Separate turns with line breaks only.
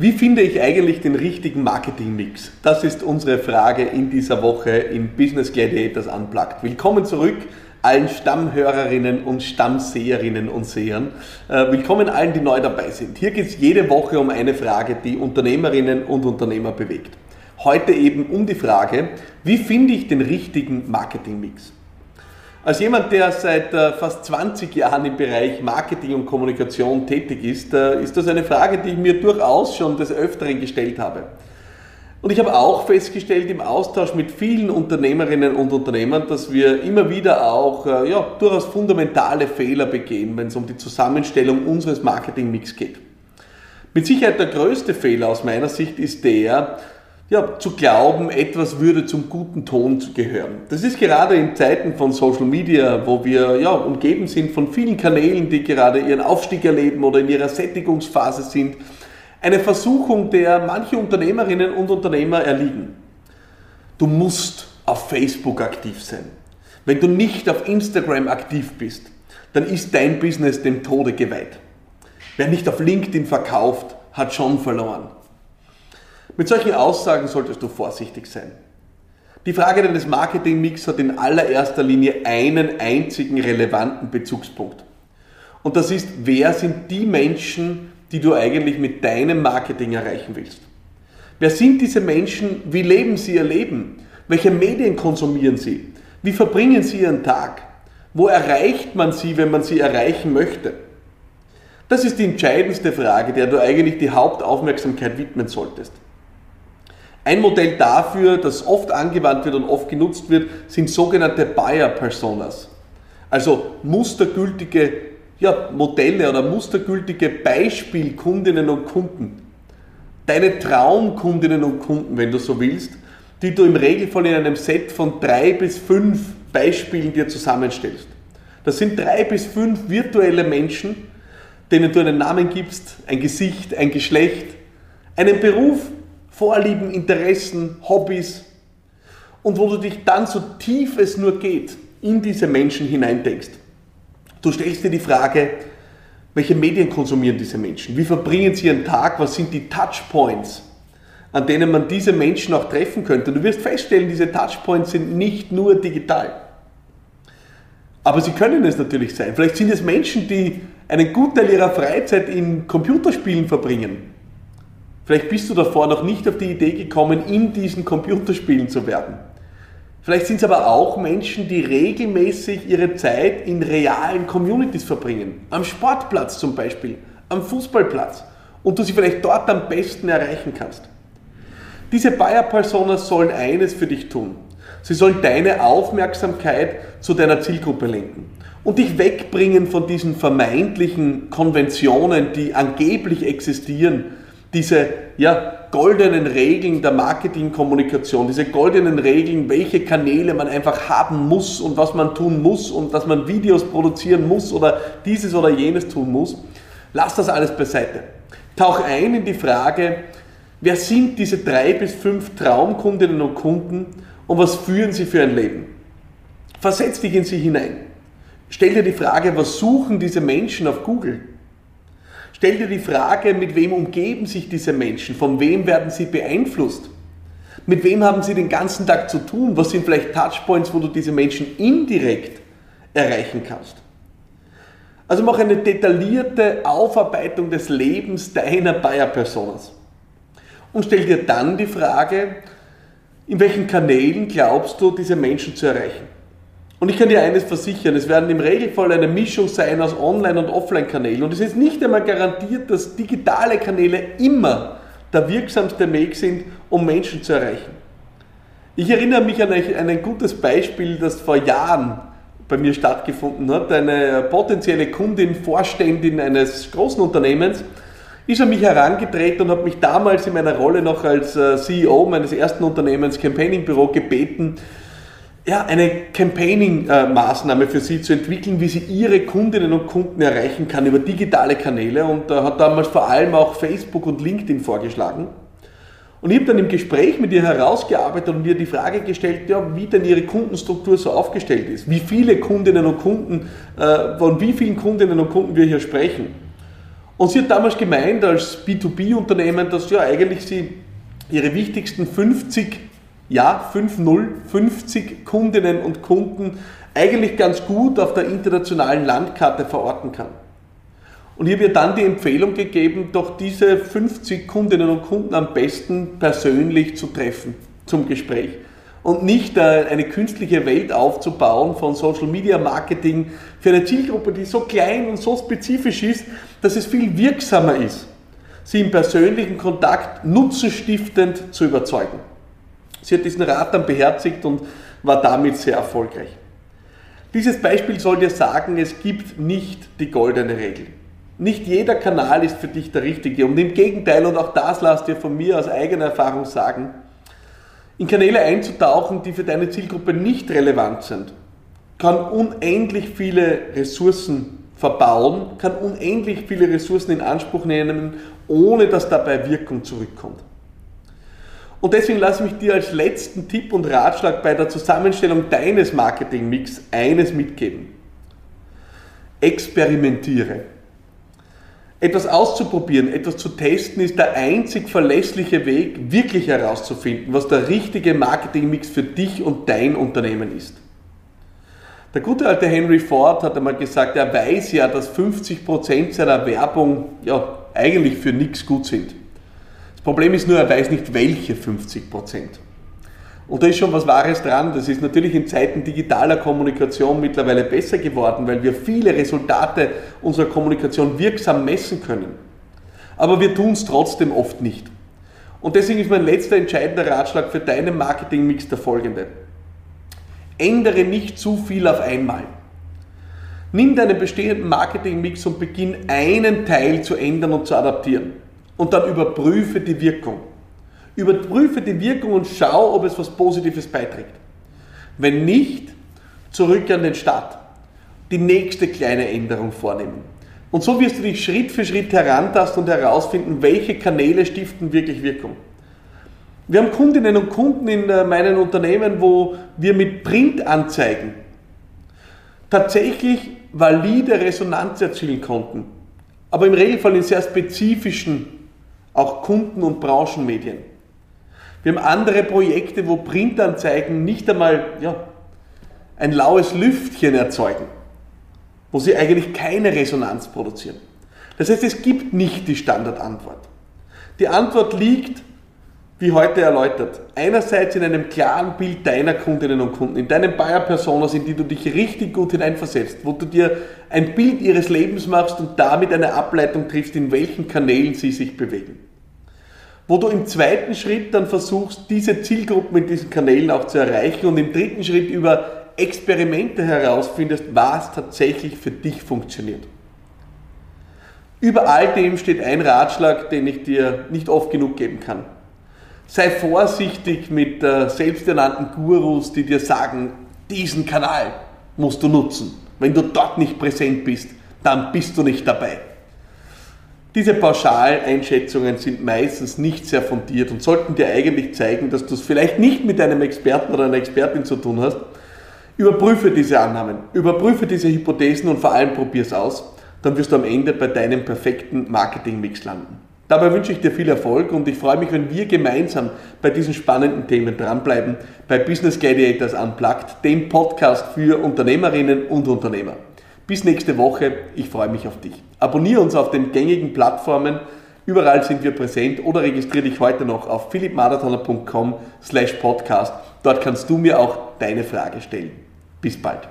Wie finde ich eigentlich den richtigen Marketingmix? Das ist unsere Frage in dieser Woche in Business Gladiators Unplugged. Willkommen zurück allen Stammhörerinnen und Stammseherinnen und Sehern. Äh, willkommen allen, die neu dabei sind. Hier geht es jede Woche um eine Frage, die Unternehmerinnen und Unternehmer bewegt. Heute eben um die Frage, wie finde ich den richtigen Marketingmix? Als jemand, der seit äh, fast 20 Jahren im Bereich Marketing und Kommunikation tätig ist, äh, ist das eine Frage, die ich mir durchaus schon des Öfteren gestellt habe. Und ich habe auch festgestellt im Austausch mit vielen Unternehmerinnen und Unternehmern, dass wir immer wieder auch äh, ja, durchaus fundamentale Fehler begehen, wenn es um die Zusammenstellung unseres Marketingmix geht. Mit Sicherheit der größte Fehler aus meiner Sicht ist der, ja, zu glauben, etwas würde zum guten Ton gehören. Das ist gerade in Zeiten von Social Media, wo wir ja, umgeben sind von vielen Kanälen, die gerade ihren Aufstieg erleben oder in ihrer Sättigungsphase sind, eine Versuchung, der manche Unternehmerinnen und Unternehmer erliegen. Du musst auf Facebook aktiv sein. Wenn du nicht auf Instagram aktiv bist, dann ist dein Business dem Tode geweiht. Wer nicht auf LinkedIn verkauft, hat schon verloren. Mit solchen Aussagen solltest du vorsichtig sein. Die Frage deines Marketingmix hat in allererster Linie einen einzigen relevanten Bezugspunkt. Und das ist, wer sind die Menschen, die du eigentlich mit deinem Marketing erreichen willst? Wer sind diese Menschen? Wie leben sie ihr Leben? Welche Medien konsumieren sie? Wie verbringen sie ihren Tag? Wo erreicht man sie, wenn man sie erreichen möchte? Das ist die entscheidendste Frage, der du eigentlich die Hauptaufmerksamkeit widmen solltest. Ein Modell dafür, das oft angewandt wird und oft genutzt wird, sind sogenannte Buyer Personas. Also mustergültige ja, Modelle oder mustergültige Beispielkundinnen und Kunden. Deine Traumkundinnen und Kunden, wenn du so willst, die du im Regelfall in einem Set von drei bis fünf Beispielen dir zusammenstellst. Das sind drei bis fünf virtuelle Menschen, denen du einen Namen gibst, ein Gesicht, ein Geschlecht, einen Beruf, Vorlieben, Interessen, Hobbys und wo du dich dann so tief es nur geht in diese Menschen hineindenkst. Du stellst dir die Frage, welche Medien konsumieren diese Menschen? Wie verbringen sie ihren Tag? Was sind die Touchpoints, an denen man diese Menschen auch treffen könnte? Du wirst feststellen, diese Touchpoints sind nicht nur digital. Aber sie können es natürlich sein. Vielleicht sind es Menschen, die einen Gutteil ihrer Freizeit in Computerspielen verbringen Vielleicht bist du davor noch nicht auf die Idee gekommen, in diesen Computerspielen zu werden. Vielleicht sind es aber auch Menschen, die regelmäßig ihre Zeit in realen Communities verbringen. Am Sportplatz zum Beispiel, am Fußballplatz. Und du sie vielleicht dort am besten erreichen kannst. Diese Buyer-Personas sollen eines für dich tun. Sie sollen deine Aufmerksamkeit zu deiner Zielgruppe lenken und dich wegbringen von diesen vermeintlichen Konventionen, die angeblich existieren, diese ja, goldenen Regeln der Marketingkommunikation, diese goldenen Regeln, welche Kanäle man einfach haben muss und was man tun muss und dass man Videos produzieren muss oder dieses oder jenes tun muss. Lass das alles beiseite. Tauch ein in die Frage, wer sind diese drei bis fünf Traumkundinnen und Kunden und was führen sie für ein Leben? Versetz dich in sie hinein. Stell dir die Frage, was suchen diese Menschen auf Google? Stell dir die Frage, mit wem umgeben sich diese Menschen? Von wem werden sie beeinflusst? Mit wem haben sie den ganzen Tag zu tun? Was sind vielleicht Touchpoints, wo du diese Menschen indirekt erreichen kannst? Also mach eine detaillierte Aufarbeitung des Lebens deiner Buyer-Personas. Und stell dir dann die Frage, in welchen Kanälen glaubst du, diese Menschen zu erreichen? Und ich kann dir eines versichern, es werden im Regelfall eine Mischung sein aus Online- und Offline-Kanälen. Und es ist nicht einmal garantiert, dass digitale Kanäle immer der wirksamste Weg sind, um Menschen zu erreichen. Ich erinnere mich an ein gutes Beispiel, das vor Jahren bei mir stattgefunden hat. Eine potenzielle Kundin, Vorständin eines großen Unternehmens, ist an mich herangetreten und hat mich damals in meiner Rolle noch als äh, CEO meines ersten Unternehmens Campaigning Büro gebeten, ja, eine Campaigning-Maßnahme für sie zu entwickeln, wie sie ihre Kundinnen und Kunden erreichen kann über digitale Kanäle und äh, hat damals vor allem auch Facebook und LinkedIn vorgeschlagen. Und ich habe dann im Gespräch mit ihr herausgearbeitet und ihr die Frage gestellt, ja, wie denn ihre Kundenstruktur so aufgestellt ist, wie viele Kundinnen und Kunden, äh, von wie vielen Kundinnen und Kunden wir hier sprechen. Und sie hat damals gemeint, als B2B-Unternehmen, dass ja eigentlich sie ihre wichtigsten 50, ja, 5-0, 50 Kundinnen und Kunden eigentlich ganz gut auf der internationalen Landkarte verorten kann. Und ich habe ihr dann die Empfehlung gegeben, doch diese 50 Kundinnen und Kunden am besten persönlich zu treffen zum Gespräch und nicht äh, eine künstliche Welt aufzubauen von Social Media Marketing für eine Zielgruppe, die so klein und so spezifisch ist, dass es viel wirksamer ist, sie im persönlichen Kontakt nutzenstiftend zu überzeugen. Sie hat diesen Rat dann beherzigt und war damit sehr erfolgreich. Dieses Beispiel soll dir sagen, es gibt nicht die goldene Regel. Nicht jeder Kanal ist für dich der richtige. Und im Gegenteil, und auch das lass dir von mir aus eigener Erfahrung sagen, in Kanäle einzutauchen, die für deine Zielgruppe nicht relevant sind, kann unendlich viele Ressourcen verbauen, kann unendlich viele Ressourcen in Anspruch nehmen, ohne dass dabei Wirkung zurückkommt. Und deswegen lasse ich mich dir als letzten Tipp und Ratschlag bei der Zusammenstellung deines Marketingmix eines mitgeben. Experimentiere. Etwas auszuprobieren, etwas zu testen, ist der einzig verlässliche Weg, wirklich herauszufinden, was der richtige Marketingmix für dich und dein Unternehmen ist. Der gute alte Henry Ford hat einmal gesagt, er weiß ja, dass 50% seiner Werbung ja eigentlich für nichts gut sind. Problem ist nur, er weiß nicht, welche 50%. Und da ist schon was Wahres dran. Das ist natürlich in Zeiten digitaler Kommunikation mittlerweile besser geworden, weil wir viele Resultate unserer Kommunikation wirksam messen können. Aber wir tun es trotzdem oft nicht. Und deswegen ist mein letzter entscheidender Ratschlag für deinen Marketingmix der folgende. Ändere nicht zu viel auf einmal. Nimm deinen bestehenden Marketingmix und beginn einen Teil zu ändern und zu adaptieren. Und dann überprüfe die Wirkung. Überprüfe die Wirkung und schau, ob es was Positives beiträgt. Wenn nicht, zurück an den Start. Die nächste kleine Änderung vornehmen. Und so wirst du dich Schritt für Schritt herantasten und herausfinden, welche Kanäle stiften wirklich Wirkung. Wir haben Kundinnen und Kunden in äh, meinen Unternehmen, wo wir mit Printanzeigen tatsächlich valide Resonanz erzielen konnten. Aber im Regelfall in sehr spezifischen, auch Kunden- und Branchenmedien. Wir haben andere Projekte, wo Printanzeigen nicht einmal ja, ein laues Lüftchen erzeugen, wo sie eigentlich keine Resonanz produzieren. Das heißt, es gibt nicht die Standardantwort. Die Antwort liegt, wie heute erläutert, einerseits in einem klaren Bild deiner Kundinnen und Kunden, in deinen Buyer-Personas, in die du dich richtig gut hineinversetzt, wo du dir ein Bild ihres Lebens machst und damit eine Ableitung triffst, in welchen Kanälen sie sich bewegen wo du im zweiten Schritt dann versuchst, diese Zielgruppen in diesen Kanälen auch zu erreichen und im dritten Schritt über Experimente herausfindest, was tatsächlich für dich funktioniert. Über all dem steht ein Ratschlag, den ich dir nicht oft genug geben kann. Sei vorsichtig mit äh, selbsternannten Gurus, die dir sagen, diesen Kanal musst du nutzen. Wenn du dort nicht präsent bist, dann bist du nicht dabei. Diese Pauschaleinschätzungen sind meistens nicht sehr fundiert und sollten dir eigentlich zeigen, dass du es vielleicht nicht mit einem Experten oder einer Expertin zu tun hast. Überprüfe diese Annahmen, überprüfe diese Hypothesen und vor allem probier es aus. Dann wirst du am Ende bei deinem perfekten Marketingmix landen. Dabei wünsche ich dir viel Erfolg und ich freue mich, wenn wir gemeinsam bei diesen spannenden Themen dranbleiben, bei Business Gladiators Unplugged, dem Podcast für Unternehmerinnen und Unternehmer. Bis nächste Woche, ich freue mich auf dich. Abonniere uns auf den gängigen Plattformen, überall sind wir präsent oder registriere dich heute noch auf philippmarathoner.com slash podcast. Dort kannst du mir auch deine Frage stellen. Bis bald.